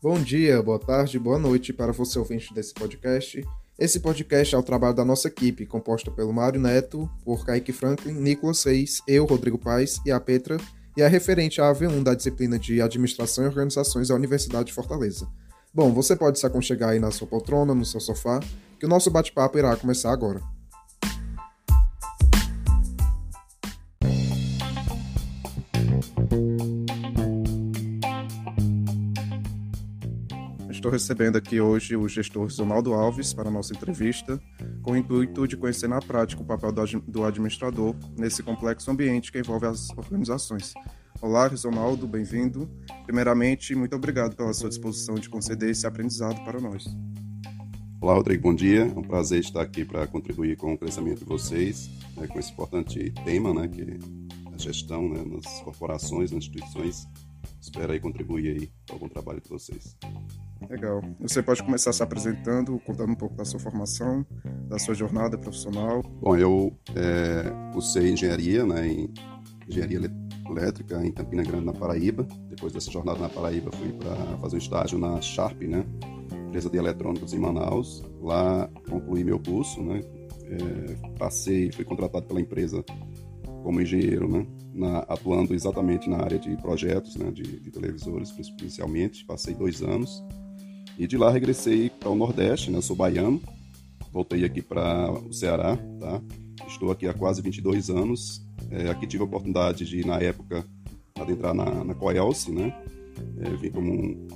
Bom dia, boa tarde, boa noite para você ouvinte desse podcast. Esse podcast é o trabalho da nossa equipe, composta pelo Mário Neto, por Kaique Franklin, Nicolas Seis, eu, Rodrigo Paes e a Petra, e é referente à AV1 da disciplina de Administração e Organizações da Universidade de Fortaleza. Bom, você pode se aconchegar aí na sua poltrona, no seu sofá, que o nosso bate-papo irá começar agora. Estou recebendo aqui hoje o gestor Ronaldo Alves para a nossa entrevista, com o intuito de conhecer na prática o papel do administrador nesse complexo ambiente que envolve as organizações. Olá, Ronaldo, bem-vindo. Primeiramente, muito obrigado pela sua disposição de conceder esse aprendizado para nós. Olá, Rodrigo, bom dia. É um prazer estar aqui para contribuir com o crescimento de vocês, né, com esse importante tema, né, que é a gestão né, nas corporações, nas instituições. Espero aí contribuir aí com algum trabalho de vocês. Legal. Você pode começar se apresentando, contando um pouco da sua formação, da sua jornada profissional. Bom, eu é, cursei engenharia, né, em engenharia elétrica em Campina Grande, na Paraíba. Depois dessa jornada na Paraíba, fui para fazer um estágio na Sharp, né, empresa de eletrônicos em Manaus. Lá concluí meu curso, né, é, passei, fui contratado pela empresa como engenheiro, né, na, atuando exatamente na área de projetos, né, de, de televisores, principalmente. Passei dois anos e de lá regressei para o Nordeste, né? Eu sou baiano, voltei aqui para o Ceará, tá? Estou aqui há quase 22 anos. É, aqui tive a oportunidade de, na época, adentrar na, na Coelce, né? É, vim como, um,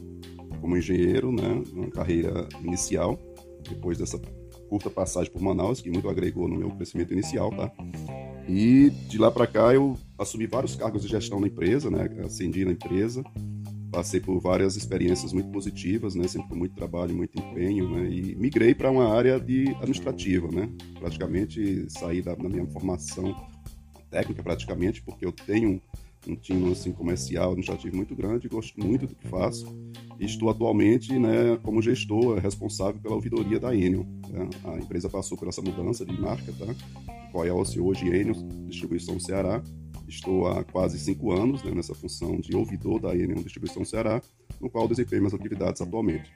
como engenheiro, né? Uma carreira inicial, depois dessa curta passagem por Manaus, que muito agregou no meu crescimento inicial, tá? E de lá para cá eu assumi vários cargos de gestão na empresa, né? Ascendi na empresa, passei por várias experiências muito positivas, né, sempre com muito trabalho, muito empenho, né, e migrei para uma área de administrativa, né, praticamente saí da, da, minha formação técnica praticamente, porque eu tenho um time assim comercial, administrativo muito grande, gosto muito do que faço e estou atualmente, né, como gestor responsável pela ouvidoria da Enel. Né? A empresa passou por essa mudança de marca, tá? Qual é hoje Enel Distribuição Ceará Estou há quase cinco anos né, nessa função de ouvidor da Enel Distribuição Ceará, no qual desempenho minhas atividades atualmente.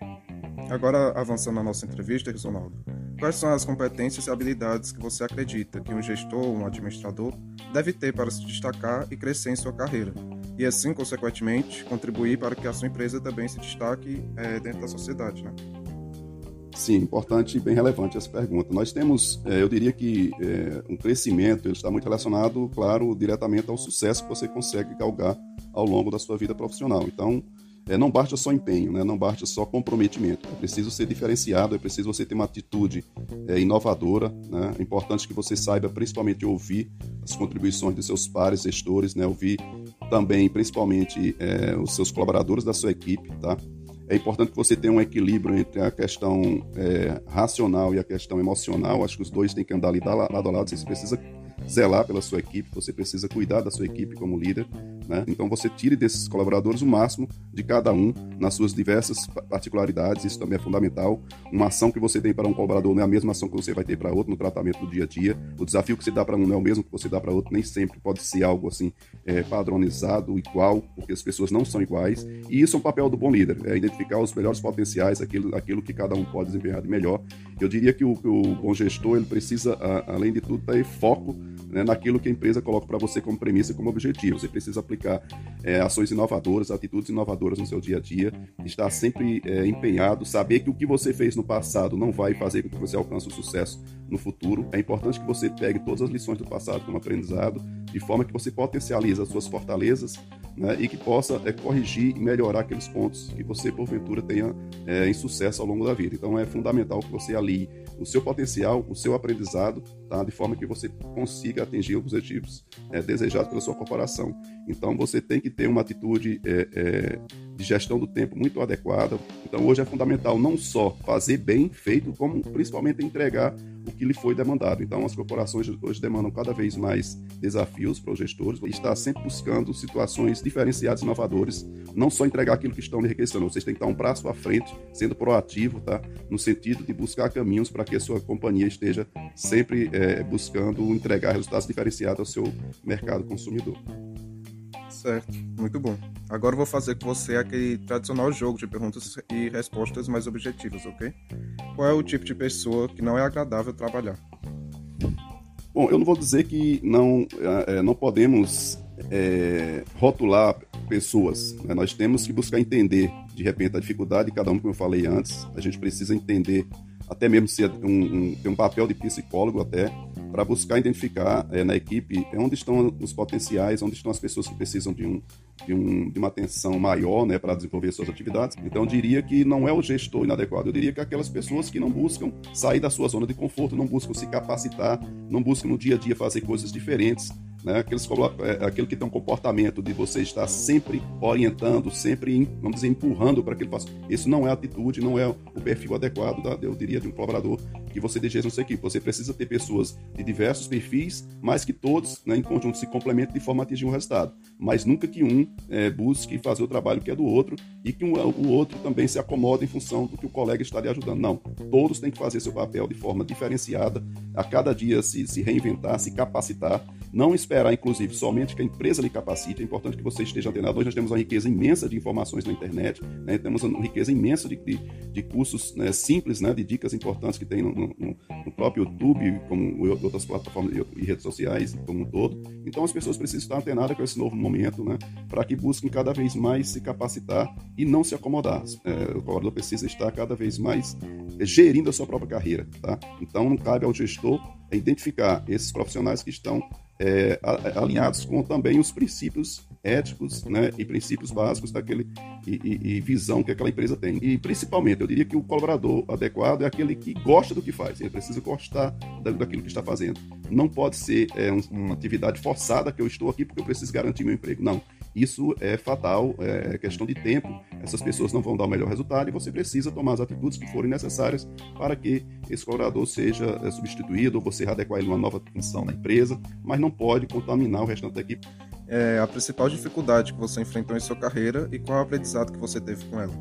Agora, avançando na nossa entrevista, Ronaldo, quais são as competências e habilidades que você acredita que um gestor ou um administrador deve ter para se destacar e crescer em sua carreira? E assim, consequentemente, contribuir para que a sua empresa também se destaque é, dentro da sociedade, né? Sim, importante e bem relevante essa pergunta. Nós temos, é, eu diria que é, um crescimento ele está muito relacionado, claro, diretamente ao sucesso que você consegue galgar ao longo da sua vida profissional. Então, é, não basta só empenho, né? não basta só comprometimento. É preciso ser diferenciado, é preciso você ter uma atitude é, inovadora. Né? É importante que você saiba, principalmente, ouvir as contribuições dos seus pares, gestores, né? ouvir também, principalmente, é, os seus colaboradores da sua equipe. Tá? É importante que você tenha um equilíbrio entre a questão é, racional e a questão emocional. Acho que os dois têm que andar ali lado a lado. Você precisa zelar pela sua equipe, você precisa cuidar da sua equipe como líder. Né? Então você tire desses colaboradores o máximo de cada um nas suas diversas particularidades, isso também é fundamental. Uma ação que você tem para um colaborador não é a mesma ação que você vai ter para outro no tratamento do dia a dia. O desafio que você dá para um não é o mesmo que você dá para outro, nem sempre pode ser algo assim é, padronizado, igual, porque as pessoas não são iguais. E isso é um papel do bom líder, é identificar os melhores potenciais, aquilo, aquilo que cada um pode desempenhar de melhor. Eu diria que o, o bom gestor ele precisa, a, além de tudo, ter foco né, naquilo que a empresa coloca para você como premissa e como objetivo. Você precisa aplicar é, ações inovadoras, atitudes inovadoras no seu dia a dia, estar sempre é, empenhado, saber que o que você fez no passado não vai fazer com que você alcance o sucesso no futuro. É importante que você pegue todas as lições do passado como aprendizado, de forma que você potencialize as suas fortalezas né, e que possa é, corrigir e melhorar aqueles pontos que você, porventura, tenha é, sucesso ao longo da vida. Então, é fundamental que você alie o seu potencial, o seu aprendizado, tá, de forma que você consiga atingir os objetivos é, desejados pela sua corporação. Então, você tem que ter uma atitude é, é, de gestão do tempo muito adequada. Então, hoje é fundamental não só fazer bem feito, como principalmente entregar o que lhe foi demandado. Então, as corporações hoje demandam cada vez mais desafios para os gestores está sempre buscando situações diferenciadas inovadoras, não só entregar aquilo que estão enriquecendo, vocês têm que estar um passo à frente, sendo proativo, tá? no sentido de buscar caminhos para que a sua companhia esteja sempre é, buscando entregar resultados diferenciados ao seu mercado consumidor. Certo, muito bom. Agora eu vou fazer com você aquele tradicional jogo de perguntas e respostas mais objetivas, ok? Qual é o tipo de pessoa que não é agradável trabalhar? Bom, eu não vou dizer que não, é, não podemos é, rotular pessoas. Né? Nós temos que buscar entender, de repente, a dificuldade de cada um, como eu falei antes. A gente precisa entender, até mesmo ser um, um, ter um papel de psicólogo até, para buscar identificar é, na equipe onde estão os potenciais, onde estão as pessoas que precisam de, um, de, um, de uma atenção maior né, para desenvolver suas atividades. Então, eu diria que não é o gestor inadequado, eu diria que aquelas pessoas que não buscam sair da sua zona de conforto, não buscam se capacitar, não buscam no dia a dia fazer coisas diferentes, né? Aqueles, é, aquele que tem um comportamento de você estar sempre orientando, sempre, vamos dizer, empurrando para que ele faça. Isso não é atitude, não é o perfil adequado, eu diria, de um colaborador que você deseja na sua equipe. Você precisa ter pessoas de diversos perfis, mas que todos, né, em conjunto, se complementem de forma a atingir um resultado. Mas nunca que um é, busque fazer o trabalho que é do outro e que um, o outro também se acomode em função do que o colega está lhe ajudando. Não. Todos têm que fazer seu papel de forma diferenciada, a cada dia se, se reinventar, se capacitar não esperar, inclusive, somente que a empresa lhe capacite. É importante que você esteja antenado. Hoje nós temos uma riqueza imensa de informações na internet, né? temos uma riqueza imensa de, de, de cursos né, simples, né, de dicas importantes que tem no, no, no, próprio YouTube, como outras plataformas e redes sociais como um todo. Então as pessoas precisam estar antenadas com esse novo momento, né, para que busquem cada vez mais se capacitar e não se acomodar. É, o colaborador precisa estar cada vez mais gerindo a sua própria carreira. Tá? Então não cabe ao gestor identificar esses profissionais que estão é, alinhados com também os princípios éticos né, e princípios básicos daquele e, e, e, visão que aquela empresa tem. E principalmente, eu diria que o colaborador adequado é aquele que gosta do que faz, ele precisa gostar daquilo que está fazendo. Não pode ser é, uma atividade forçada que eu estou aqui porque eu preciso garantir meu emprego. Não. Isso é fatal, é questão de tempo. Essas pessoas não vão dar o melhor resultado e você precisa tomar as atitudes que forem necessárias para que esse colaborador seja é, substituído ou você adequar ele a uma nova função na empresa, mas não pode contaminar o restante da equipe. É a principal dificuldade que você enfrentou em sua carreira e qual é o aprendizado que você teve com ela?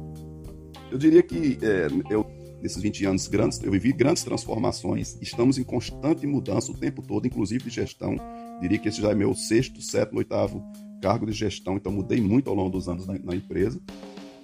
Eu diria que é, eu nesses 20 anos grandes, eu vivi grandes transformações, estamos em constante mudança o tempo todo, inclusive de gestão. Diria que esse já é meu sexto, sétimo, oitavo cargo de gestão, então mudei muito ao longo dos anos na, na empresa.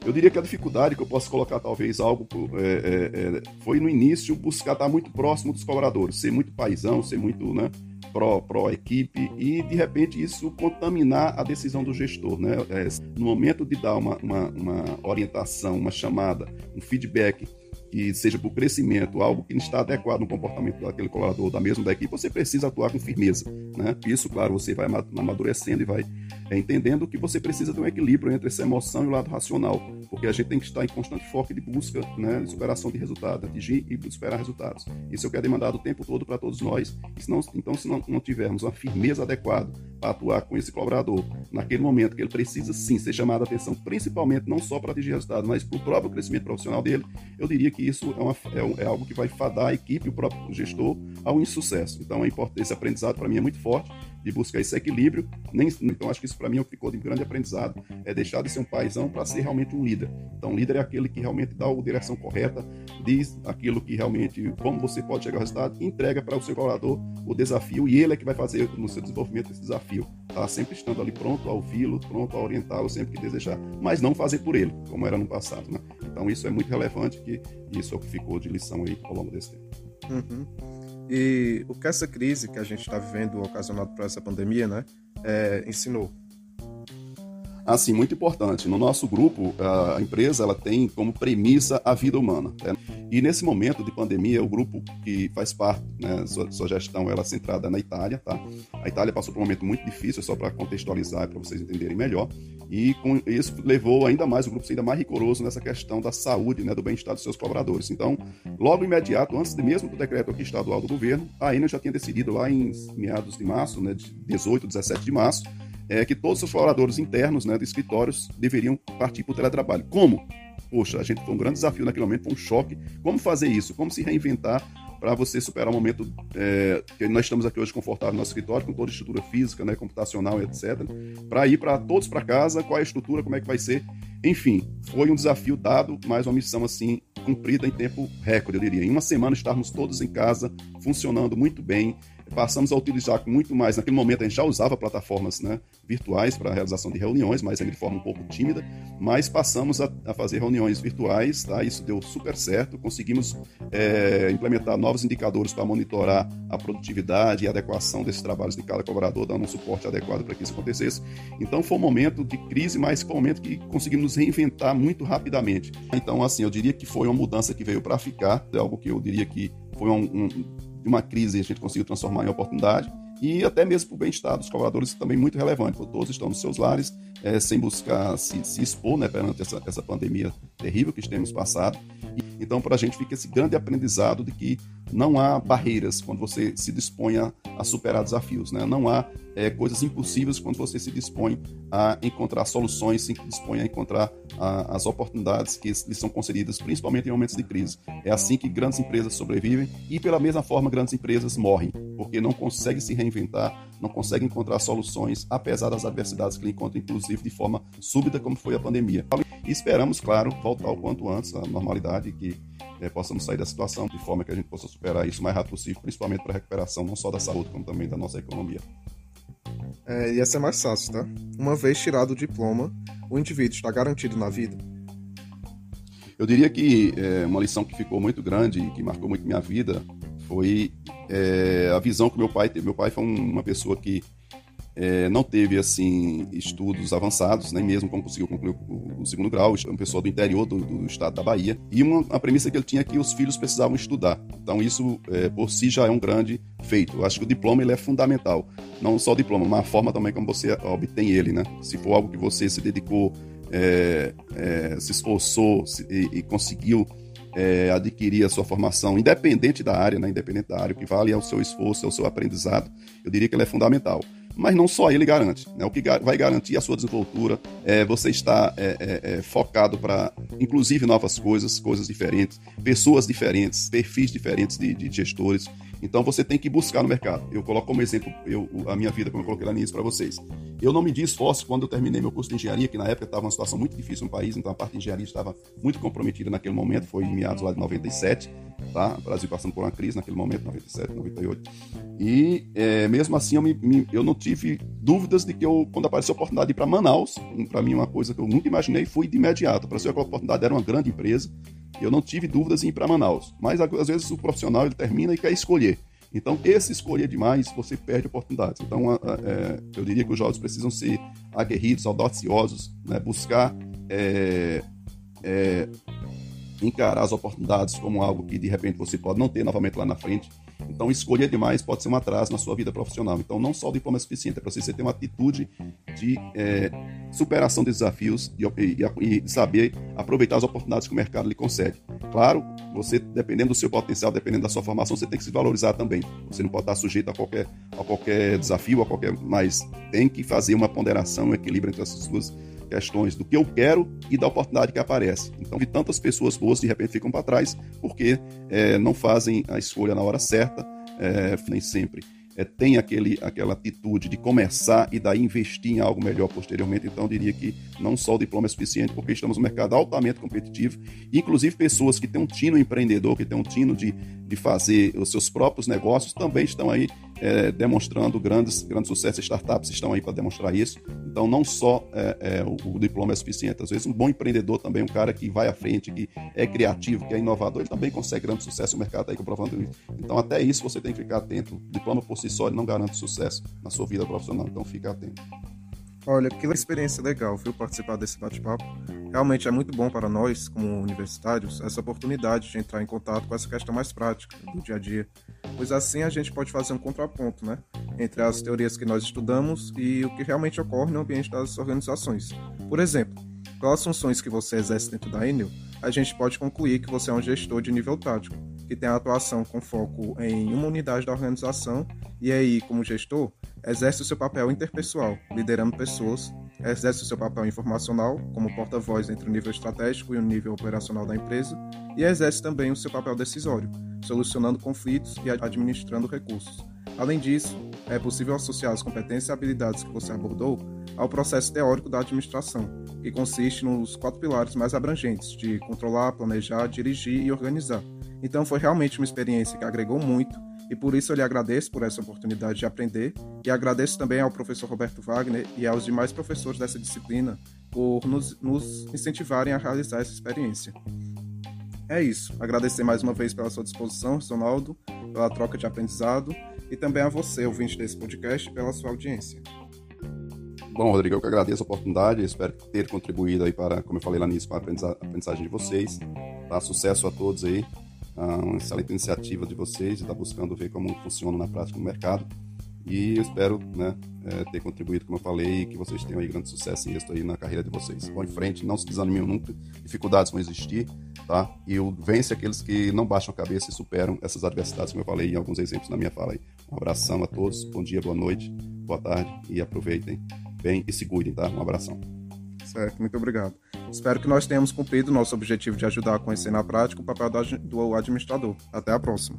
Eu diria que a dificuldade que eu posso colocar, talvez, algo é, é, é, foi no início buscar estar muito próximo dos colaboradores, ser muito paisão, ser muito né, pró, pró e de repente isso contaminar a decisão do gestor. Né? É, no momento de dar uma, uma, uma orientação, uma chamada, um feedback que seja por crescimento, algo que não está adequado no comportamento daquele colaborador, da mesma da equipe, você precisa atuar com firmeza. Né? Isso, claro, você vai amadurecendo e vai entendendo que você precisa ter um equilíbrio entre essa emoção e o lado racional, porque a gente tem que estar em constante foco de busca, né, de superação de resultados, atingir e superar resultados. Isso é o que é demandado o tempo todo para todos nós. Senão, então, se não, não tivermos uma firmeza adequada para atuar com esse colaborador naquele momento que ele precisa sim ser chamado a atenção, principalmente não só para atingir resultados, mas para o próprio crescimento profissional dele, eu diria que isso é, uma, é, é, algo que vai fadar a equipe, o próprio gestor, ao insucesso. Então, é esse aprendizado para mim é muito forte de buscar esse equilíbrio. Nem, então, acho que isso para mim é ficou de grande aprendizado, é deixar de ser um paizão para ser realmente um líder. Então, líder é aquele que realmente dá a direção correta, diz aquilo que realmente, como você pode chegar ao resultado, entrega para o seu colaborador o desafio e ele é que vai fazer no seu desenvolvimento esse desafio. Tá sempre estando ali pronto a ouvi-lo, pronto a orientá-lo sempre que desejar, mas não fazer por ele, como era no passado, né? Então, isso é muito relevante que isso é o que ficou de lição aí ao longo desse tempo. Uhum. E o que essa crise que a gente está vivendo, ocasionada por essa pandemia, né, é, ensinou? Assim, muito importante. No nosso grupo, a empresa ela tem como premissa a vida humana. Né? E nesse momento de pandemia, o grupo que faz parte, né, sua, gestão, ela é centrada na Itália, tá? A Itália passou por um momento muito difícil, só para contextualizar, para vocês entenderem melhor. E com isso levou ainda mais o grupo a ser ainda mais rigoroso nessa questão da saúde, né, do bem-estar dos seus colaboradores. Então, logo imediato, antes mesmo do decreto aqui estadual do governo, a Enel já tinha decidido lá em meados de março, né, de 18, 17 de março, é que todos os colaboradores internos né, de escritórios deveriam partir para o teletrabalho. Como? Poxa, a gente foi um grande desafio naquele momento, foi um choque. Como fazer isso? Como se reinventar para você superar o momento é, que nós estamos aqui hoje confortável no nosso escritório, com toda a estrutura física, né, computacional, etc. Para ir para todos para casa, qual é a estrutura, como é que vai ser. Enfim, foi um desafio dado, mas uma missão assim cumprida em tempo recorde, eu diria. Em uma semana estarmos todos em casa, funcionando muito bem, passamos a utilizar muito mais. Naquele momento a gente já usava plataformas né, virtuais para a realização de reuniões, mas ainda de forma um pouco tímida, mas passamos a, a fazer reuniões virtuais, tá? Isso deu super certo, conseguimos é, implementar novos indicadores para monitorar a produtividade e adequação desses trabalhos de cada colaborador, dando um suporte adequado para que isso acontecesse. Então foi um momento de crise, mas foi um momento que conseguimos reinventar muito rapidamente. Então, assim, eu diria que foi uma mudança que veio para ficar, é algo que eu diria que foi um, um, uma crise a gente conseguiu transformar em oportunidade e até mesmo para o bem-estar dos colaboradores também muito relevante, porque todos estão nos seus lares, é, sem buscar se, se expor né, perante essa, essa pandemia terrível que temos passado. E, então, para a gente fica esse grande aprendizado de que não há barreiras quando você se dispõe a, a superar desafios, né? não há é, coisas impossíveis quando você se dispõe a encontrar soluções, se dispõe a encontrar a, as oportunidades que lhes são concedidas, principalmente em momentos de crise. É assim que grandes empresas sobrevivem e, pela mesma forma, grandes empresas morrem, porque não conseguem se reinventar, não conseguem encontrar soluções, apesar das adversidades que encontram, inclusive de forma súbita, como foi a pandemia. E esperamos, claro, voltar o quanto antes à normalidade, que é, possamos sair da situação de forma que a gente possa superar isso o mais rápido possível, principalmente para a recuperação não só da saúde, como também da nossa economia. É, ia ser mais fácil, tá? Uma vez tirado o diploma, o indivíduo está garantido na vida? Eu diria que é, uma lição que ficou muito grande e que marcou muito minha vida foi é, a visão que meu pai teve. Meu pai foi uma pessoa que é, não teve assim estudos avançados, nem mesmo como conseguiu concluir o, o segundo grau, uma pessoa do interior do, do estado da Bahia, e uma, premissa que ele tinha é que os filhos precisavam estudar. Então isso é, por si já é um grande feito. Eu acho que o diploma ele é fundamental, não só o diploma, mas a forma também como você obtém ele, né? Se for algo que você se dedicou, é, é se esforçou se, e, e conseguiu é, adquirir a sua formação, independente da área, né, independente da área, o que vale é o seu esforço, é o seu aprendizado. Eu diria que ele é fundamental mas não só ele garante. Né? O que vai garantir a sua desenvoltura é você estar é, é, é, focado para, inclusive, novas coisas, coisas diferentes, pessoas diferentes, perfis diferentes de, de, gestores. Então você tem que buscar no mercado. Eu coloco como exemplo eu, a minha vida, como eu coloquei lá no início para vocês. Eu não me di esforço quando eu terminei meu curso de engenharia, que na época estava uma situação muito difícil no país, então a parte de engenharia estava muito comprometida naquele momento, foi em meados lá de 97 tá? O Brasil passando por uma crise naquele momento, 97, 98. E é, mesmo assim eu, me, me, eu não tive dúvidas de que eu, quando apareceu a oportunidade de ir para Manaus, para mim uma coisa que eu nunca imaginei, fui de imediato. Apareceu a oportunidade, era uma grande empresa, eu não tive dúvidas em ir para Manaus. Mas às vezes o profissional ele termina e quer escolher. Então, esse escolher demais, você perde oportunidades. Então, é, eu diria que os jovens precisam ser aguerridos, audaciosos, né? buscar é, é, encarar as oportunidades como algo que de repente você pode não ter novamente lá na frente. Então, escolher demais pode ser um atraso na sua vida profissional. Então, não só o diploma é suficiente, é para você ter uma atitude de é, superação de desafios e, e, e, saber aproveitar as oportunidades que o mercado lhe concede. Claro, você, dependendo do seu potencial, dependendo da sua formação, você tem que se valorizar também. Você não pode estar sujeito a qualquer, a qualquer desafio, a qualquer, mas tem que fazer uma ponderação, um equilíbrio entre essas duas questões do que eu quero e da oportunidade que aparece. Então, vi tantas pessoas boas de repente ficam para trás porque é, não fazem a escolha na hora certa, é, nem sempre é, tem aquele, aquela atitude de começar e daí investir em algo melhor posteriormente. Então, eu diria que não só o diploma é suficiente, porque estamos num mercado altamente competitivo, inclusive pessoas que têm um tino empreendedor, que têm um tino de, de fazer os seus próprios negócios, também estão aí é, demonstrando grandes, grandes sucessos. Startups estão aí para demonstrar isso. Então, não só é, é, o, o, diploma é suficiente. Às vezes, um bom empreendedor também, um cara que vai à frente, que é criativo, que é inovador, ele também consegue grande sucesso. O mercado está aí comprovando isso. Então, até isso você tem que ficar atento. O diploma por si só não garante sucesso na sua vida profissional. Então, fique atento. Olha, que experiência legal, viu, participar desse bate-papo. Realmente é muito bom para nós, como universitários, essa oportunidade de entrar em contato com essa questão mais prática do dia a dia, pois assim a gente pode fazer um contraponto, né, entre as teorias que nós estudamos e o que realmente ocorre no ambiente das organizações. Por exemplo, pelas funções que você exerce dentro da Enel, a gente pode concluir que você é um gestor de nível tático, que tem a atuação com foco em uma unidade da organização e aí, como gestor, exerce o seu papel interpessoal, liderando pessoas, exerce o seu papel informacional, como porta-voz entre o nível estratégico e o nível operacional da empresa, e exerce também o seu papel decisório, solucionando conflitos e administrando recursos. Além disso, é possível associar as competências e habilidades que você abordou ao processo teórico da administração, que consiste nos quatro pilares mais abrangentes de controlar, planejar, dirigir e organizar. Então foi realmente uma experiência que agregou muito E por isso eu lhe agradeço por essa oportunidade de aprender e agradeço também ao professor Roberto Wagner e aos demais professores dessa disciplina por nos, nos incentivarem a realizar essa experiência. É isso. Agradecer mais uma vez pela sua disposição, Ronaldo, pela troca de aprendizado e também a você, ouvinte desse podcast, pela sua audiência. Bom, Rodrigo, eu que agradeço a oportunidade, espero ter contribuído aí para, como eu falei lá nisso, para a aprendizagem de vocês. Tá? Sucesso a todos aí. Ah, uma excelente iniciativa de vocês, estar buscando ver como funciona na prática no mercado. E eu espero né, é, ter contribuído, como eu falei, e que vocês tenham aí grande sucesso e êxito aí na carreira de vocês. Vão em frente, não se desanimem nunca, dificuldades vão existir, tá? E o vence aqueles que não baixam a cabeça e superam essas adversidades, como eu falei em alguns exemplos na minha fala aí. Um abração a todos, bom dia, boa noite, boa tarde e aproveitem bem e se cuidem, tá? Um abração. Certo, muito obrigado. Espero que nós tenhamos cumprido nosso objetivo de ajudar a conhecer na prática o papel do administrador. Até a próxima.